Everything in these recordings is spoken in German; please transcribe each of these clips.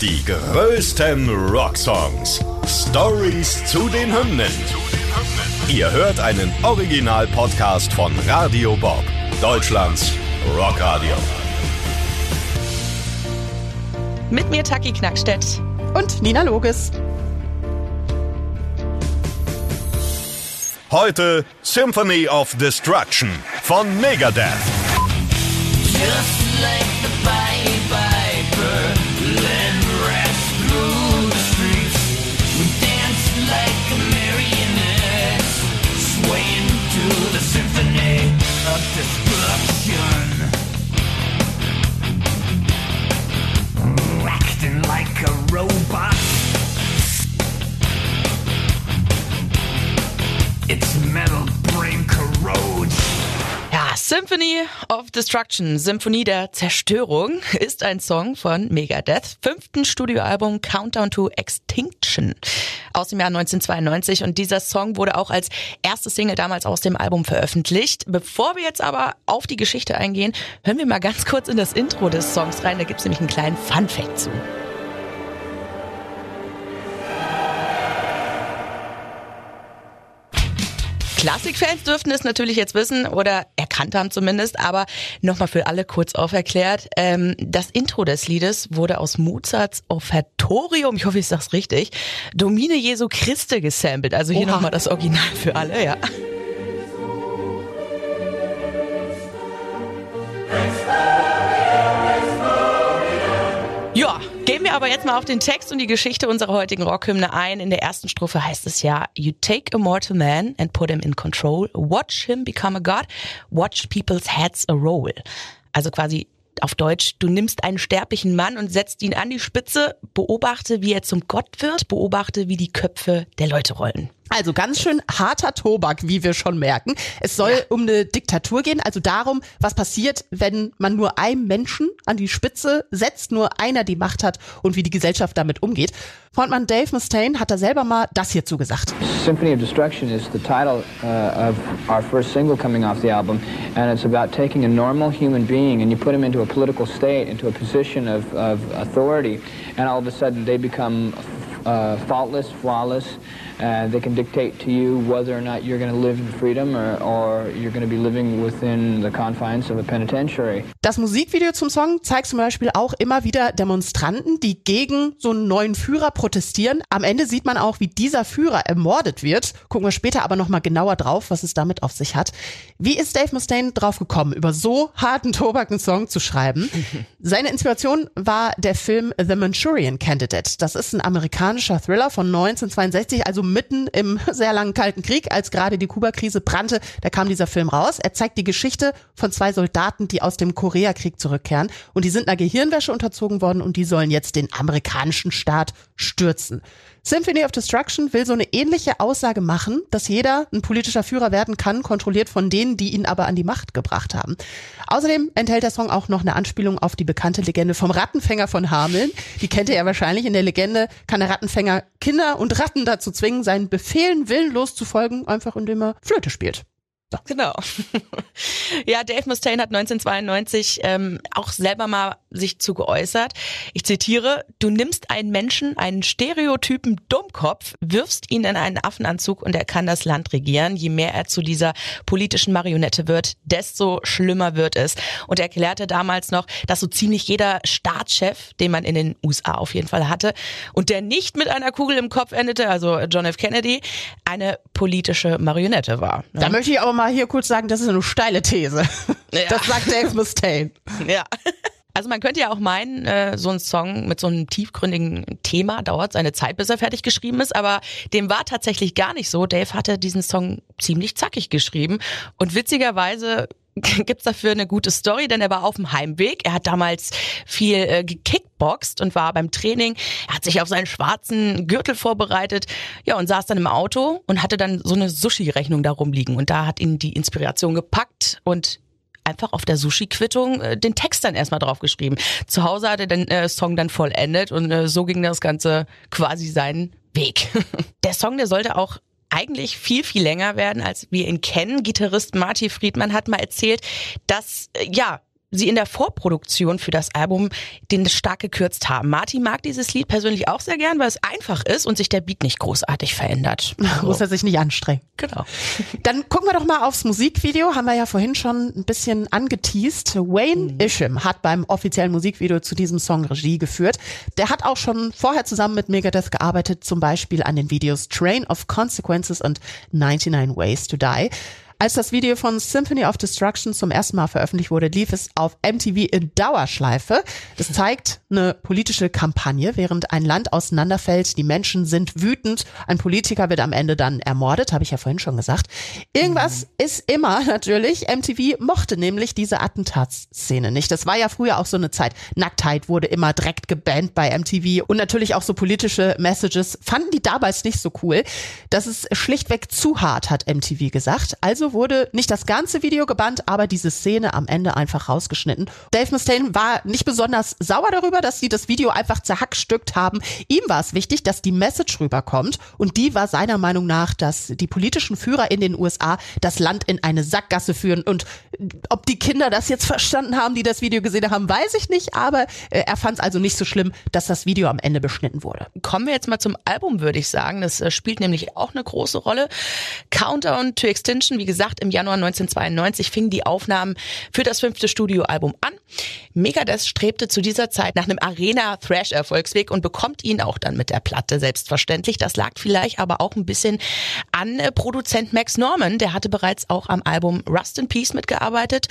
Die größten Rocksongs. Stories zu den Hymnen. Ihr hört einen Original-Podcast von Radio Bob, Deutschlands Rockradio. Mit mir Taki Knackstedt. Und Nina Loges. Heute Symphony of Destruction von Megadeth. Just like Symphony of Destruction, Symphonie der Zerstörung, ist ein Song von Megadeth, fünften Studioalbum Countdown to Extinction aus dem Jahr 1992 und dieser Song wurde auch als erste Single damals aus dem Album veröffentlicht. Bevor wir jetzt aber auf die Geschichte eingehen, hören wir mal ganz kurz in das Intro des Songs rein, da gibt's nämlich einen kleinen Fun-Fact zu. Klassikfans dürften es natürlich jetzt wissen oder erkannt haben zumindest, aber nochmal für alle kurz auferklärt. Ähm, das Intro des Liedes wurde aus Mozarts Offertorium, ich hoffe, ich sag's richtig, Domine Jesu Christe gesampelt. Also hier nochmal das Original für alle, ja. Gehen wir aber jetzt mal auf den Text und die Geschichte unserer heutigen Rockhymne ein. In der ersten Strophe heißt es ja, You take a mortal man and put him in control. Watch him become a god. Watch people's heads a roll. Also quasi auf Deutsch, du nimmst einen sterblichen Mann und setzt ihn an die Spitze, beobachte, wie er zum Gott wird, beobachte, wie die Köpfe der Leute rollen. Also ganz schön harter Tobak, wie wir schon merken. Es soll um eine Diktatur gehen, also darum, was passiert, wenn man nur einem Menschen an die Spitze setzt, nur einer die Macht hat und wie die Gesellschaft damit umgeht. Frontmann Dave Mustaine hat da selber mal das hier zugesagt. Symphony of Destruction is the title uh, of our first single coming off the album, and it's about taking a normal human being and you put him into a political state, into a position of, of authority, and all of a sudden they become uh, faultless, flawless. Uh, they can dictate to you whether or not you're going to live in freedom or, or you're going to be living within the confines of a penitentiary. Das Musikvideo zum Song zeigt zum Beispiel auch immer wieder Demonstranten, die gegen so einen neuen Führer protestieren. Am Ende sieht man auch, wie dieser Führer ermordet wird. Gucken wir später aber nochmal genauer drauf, was es damit auf sich hat. Wie ist Dave Mustaine drauf gekommen, über so harten Tobak einen Song zu schreiben? Seine Inspiration war der Film The Manchurian Candidate. Das ist ein amerikanischer Thriller von 1962, also mitten im sehr langen Kalten Krieg, als gerade die Kuba-Krise brannte. Da kam dieser Film raus. Er zeigt die Geschichte von zwei Soldaten, die aus dem Koreakrieg zurückkehren. Und die sind einer Gehirnwäsche unterzogen worden und die sollen jetzt den amerikanischen Staat stürzen. Symphony of Destruction will so eine ähnliche Aussage machen, dass jeder ein politischer Führer werden kann, kontrolliert von denen, die ihn aber an die Macht gebracht haben. Außerdem enthält der Song auch noch eine Anspielung auf die bekannte Legende vom Rattenfänger von Hameln. Die kennt ihr ja wahrscheinlich. In der Legende kann der Rattenfänger Kinder und Ratten dazu zwingen, seinen Befehlen willenlos zu folgen, einfach indem er Flöte spielt. Genau. ja, Dave Mustaine hat 1992 ähm, auch selber mal sich zu geäußert. Ich zitiere, du nimmst einen Menschen, einen stereotypen Dummkopf, wirfst ihn in einen Affenanzug und er kann das Land regieren. Je mehr er zu dieser politischen Marionette wird, desto schlimmer wird es. Und er erklärte damals noch, dass so ziemlich jeder Staatschef, den man in den USA auf jeden Fall hatte und der nicht mit einer Kugel im Kopf endete, also John F. Kennedy, eine politische Marionette war. Da möchte ich aber mal hier kurz sagen, das ist eine steile These. Ja. Das sagt Dave Mustaine. Ja. Also man könnte ja auch meinen, äh, so ein Song mit so einem tiefgründigen Thema dauert seine Zeit, bis er fertig geschrieben ist, aber dem war tatsächlich gar nicht so. Dave hatte diesen Song ziemlich zackig geschrieben und witzigerweise gibt's dafür eine gute Story, denn er war auf dem Heimweg. Er hat damals viel äh, gekickboxt und war beim Training. Er hat sich auf seinen schwarzen Gürtel vorbereitet, ja und saß dann im Auto und hatte dann so eine Sushi-Rechnung da rumliegen und da hat ihn die Inspiration gepackt und einfach auf der Sushi-Quittung äh, den Text dann erstmal draufgeschrieben. Zu Hause hat er den äh, Song dann vollendet und äh, so ging das Ganze quasi seinen Weg. der Song, der sollte auch eigentlich viel, viel länger werden, als wir ihn kennen. Gitarrist Marty Friedman hat mal erzählt, dass, äh, ja, sie in der Vorproduktion für das Album den stark gekürzt haben. Martin mag dieses Lied persönlich auch sehr gern, weil es einfach ist und sich der Beat nicht großartig verändert. Muss er sich nicht anstrengen. Genau. Dann gucken wir doch mal aufs Musikvideo. Haben wir ja vorhin schon ein bisschen angeteased. Wayne Isham hat beim offiziellen Musikvideo zu diesem Song Regie geführt. Der hat auch schon vorher zusammen mit Megadeth gearbeitet, zum Beispiel an den Videos Train of Consequences und 99 Ways to Die. Als das Video von Symphony of Destruction zum ersten Mal veröffentlicht wurde, lief es auf MTV in Dauerschleife. Das zeigt eine politische Kampagne, während ein Land auseinanderfällt. Die Menschen sind wütend. Ein Politiker wird am Ende dann ermordet, habe ich ja vorhin schon gesagt. Irgendwas ist immer natürlich. MTV mochte nämlich diese Attentatsszene nicht. Das war ja früher auch so eine Zeit. Nacktheit wurde immer direkt gebannt bei MTV und natürlich auch so politische Messages fanden die damals nicht so cool. Das ist schlichtweg zu hart, hat MTV gesagt. Also wurde nicht das ganze Video gebannt, aber diese Szene am Ende einfach rausgeschnitten. Dave Mustaine war nicht besonders sauer darüber, dass sie das Video einfach zerhackstückt haben. Ihm war es wichtig, dass die Message rüberkommt und die war seiner Meinung nach, dass die politischen Führer in den USA das Land in eine Sackgasse führen und ob die Kinder das jetzt verstanden haben, die das Video gesehen haben, weiß ich nicht, aber äh, er fand es also nicht so schlimm, dass das Video am Ende beschnitten wurde. Kommen wir jetzt mal zum Album, würde ich sagen. Das äh, spielt nämlich auch eine große Rolle. Countdown to Extinction, wie gesagt, im Januar 1992 fingen die Aufnahmen für das fünfte Studioalbum an. Megadeth strebte zu dieser Zeit nach einem Arena-Thrash-Erfolgsweg und bekommt ihn auch dann mit der Platte, selbstverständlich. Das lag vielleicht aber auch ein bisschen an äh, Produzent Max Norman. Der hatte bereits auch am Album Rust in Peace mitgearbeitet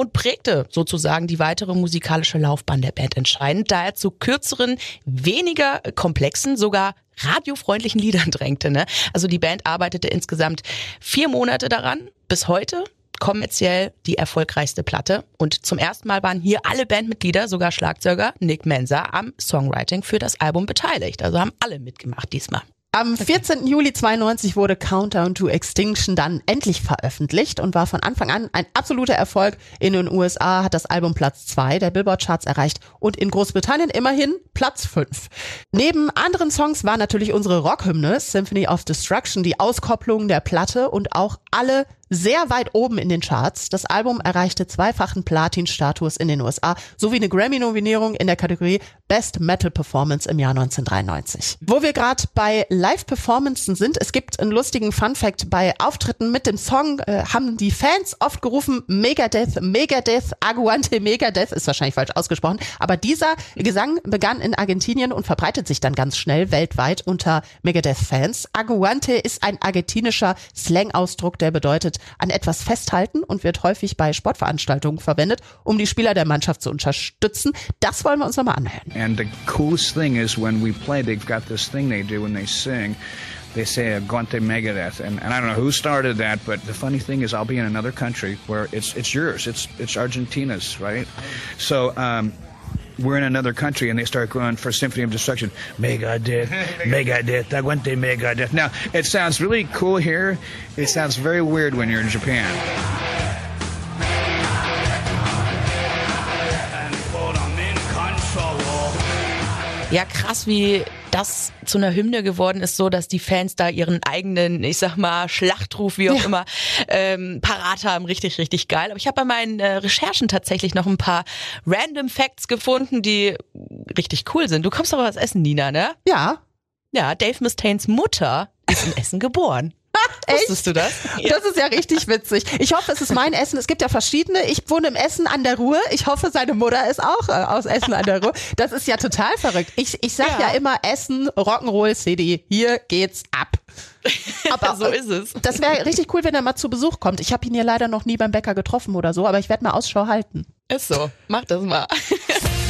und prägte sozusagen die weitere musikalische Laufbahn der Band entscheidend, da er zu kürzeren, weniger komplexen, sogar radiofreundlichen Liedern drängte. Ne? Also die Band arbeitete insgesamt vier Monate daran, bis heute kommerziell die erfolgreichste Platte. Und zum ersten Mal waren hier alle Bandmitglieder, sogar Schlagzeuger Nick Mensa, am Songwriting für das Album beteiligt. Also haben alle mitgemacht diesmal. Am 14. Juli 92 wurde Countdown to Extinction dann endlich veröffentlicht und war von Anfang an ein absoluter Erfolg. In den USA hat das Album Platz 2 der Billboard-Charts erreicht und in Großbritannien immerhin Platz 5. Neben anderen Songs war natürlich unsere Rockhymne Symphony of Destruction die Auskopplung der Platte und auch alle sehr weit oben in den Charts. Das Album erreichte zweifachen Platin-Status in den USA sowie eine Grammy-Nominierung in der Kategorie Best Metal Performance im Jahr 1993. Wo wir gerade bei Live-Performances sind, es gibt einen lustigen Fun-Fact. Bei Auftritten mit dem Song äh, haben die Fans oft gerufen Megadeth, Megadeth, Aguante Megadeth, ist wahrscheinlich falsch ausgesprochen, aber dieser Gesang begann in Argentinien und verbreitet sich dann ganz schnell weltweit unter Megadeth-Fans. Aguante ist ein argentinischer Slang-Ausdruck, der bedeutet an etwas festhalten und wird häufig bei Sportveranstaltungen verwendet, um die Spieler der Mannschaft zu unterstützen. Das wollen wir uns nochmal anhören. And the coolest thing is when we play, they've got this thing they do when they sing. They say Aguante Megadeth, and, and I don't know who started that, but the funny thing is, I'll be in another country where it's it's yours, it's it's Argentina's, right? So um, we're in another country, and they start going for Symphony of Destruction, Megadeth, Megadeth, Aguante Megadeth. Now it sounds really cool here. It sounds very weird when you're in Japan. and put 'em in control. Ja, krass, wie das zu einer Hymne geworden ist, so dass die Fans da ihren eigenen, ich sag mal, Schlachtruf, wie auch Ja. immer, ähm, parat haben. Richtig, richtig geil. Aber ich habe bei meinen äh, Recherchen tatsächlich noch ein paar Random Facts gefunden, die richtig cool sind. Du kommst aber aus Essen, Nina, ne? Ja, Ja, Dave Mustaines Mutter ist in Essen geboren. Wusstest du das? Das ist ja richtig witzig. Ich hoffe, es ist mein Essen. Es gibt ja verschiedene. Ich wohne im Essen an der Ruhr. Ich hoffe, seine Mutter ist auch äh, aus Essen an der Ruhr. Das ist ja total verrückt. Ich, ich sag ja. Ja. immer Essen, Rock'n'Roll City. Hier geht's ab. Aber so ist es. Das wäre richtig cool, wenn er mal zu Besuch kommt. Ich habe ihn hier leider noch nie beim Bäcker getroffen oder so, aber ich werde mal Ausschau halten. Ist so. Mach das mal.